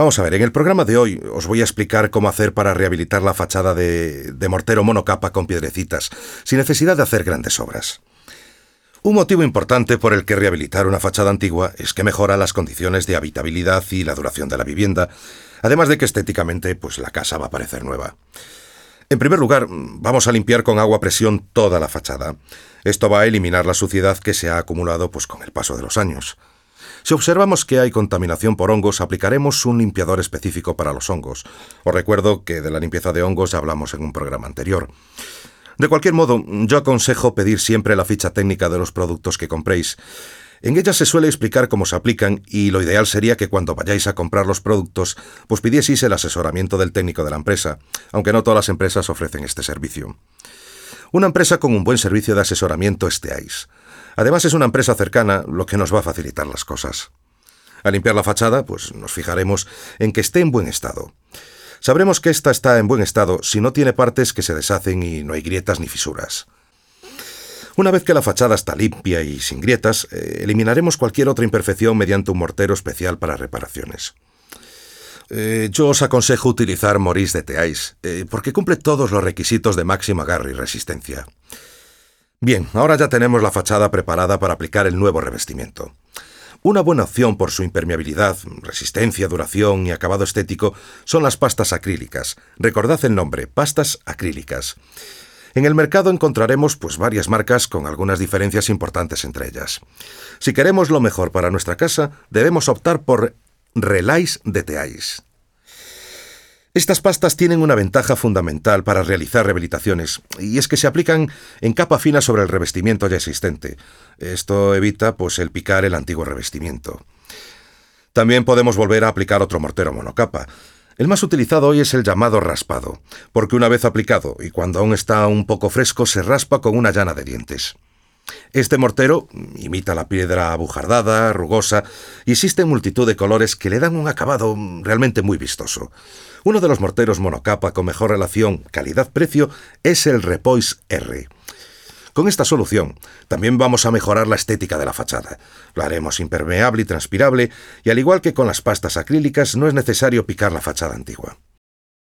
Vamos a ver, en el programa de hoy os voy a explicar cómo hacer para rehabilitar la fachada de, mortero monocapa con piedrecitas, sin necesidad de hacer grandes obras. Un motivo importante por el que rehabilitar una fachada antigua es que mejora las condiciones de habitabilidad y la duración de la vivienda, además de que estéticamente pues la casa va a parecer nueva. En primer lugar, vamos a limpiar con agua a presión toda la fachada. Esto va a eliminar la suciedad que se ha acumulado pues con el paso de los años. Si observamos que hay contaminación por hongos, aplicaremos un limpiador específico para los hongos. Os recuerdo que de la limpieza de hongos hablamos en un programa anterior. De cualquier modo, yo aconsejo pedir siempre la ficha técnica de los productos que compréis. En ella se suele explicar cómo se aplican y lo ideal sería que cuando vayáis a comprar los productos, pues pidieseis el asesoramiento del técnico de la empresa, aunque no todas las empresas ofrecen este servicio. Una empresa con un buen servicio de asesoramiento es TEAIS. Además es una empresa cercana, lo que nos va a facilitar las cosas. Al limpiar la fachada, pues nos fijaremos en que esté en buen estado. Sabremos que ésta está en buen estado si no tiene partes que se deshacen y no hay grietas ni fisuras. Una vez que la fachada está limpia y sin grietas, eh, eliminaremos cualquier otra imperfección mediante un mortero especial para reparaciones. Eh, yo os aconsejo utilizar Maurice de Teais, eh, porque cumple todos los requisitos de máximo agarre y resistencia. Bien, ahora ya tenemos la fachada preparada para aplicar el nuevo revestimiento. Una buena opción por su impermeabilidad, resistencia, duración y acabado estético son las pastas acrílicas. Recordad el nombre, pastas acrílicas. En el mercado encontraremos pues varias marcas con algunas diferencias importantes entre ellas. Si queremos lo mejor para nuestra casa, debemos optar por Relais de Teais. Estas pastas tienen una ventaja fundamental para realizar rehabilitaciones, y es que se aplican en capa fina sobre el revestimiento ya existente. Esto evita pues el picar el antiguo revestimiento. También podemos volver a aplicar otro mortero monocapa. El más utilizado hoy es el llamado raspado, porque una vez aplicado y cuando aún está un poco fresco se raspa con una llana de dientes. Este mortero imita la piedra abujardada, rugosa, y existe multitud de colores que le dan un acabado realmente muy vistoso. Uno de los morteros monocapa con mejor relación calidad-precio es el Repois R. Con esta solución también vamos a mejorar la estética de la fachada. Lo haremos impermeable y transpirable y al igual que con las pastas acrílicas no es necesario picar la fachada antigua.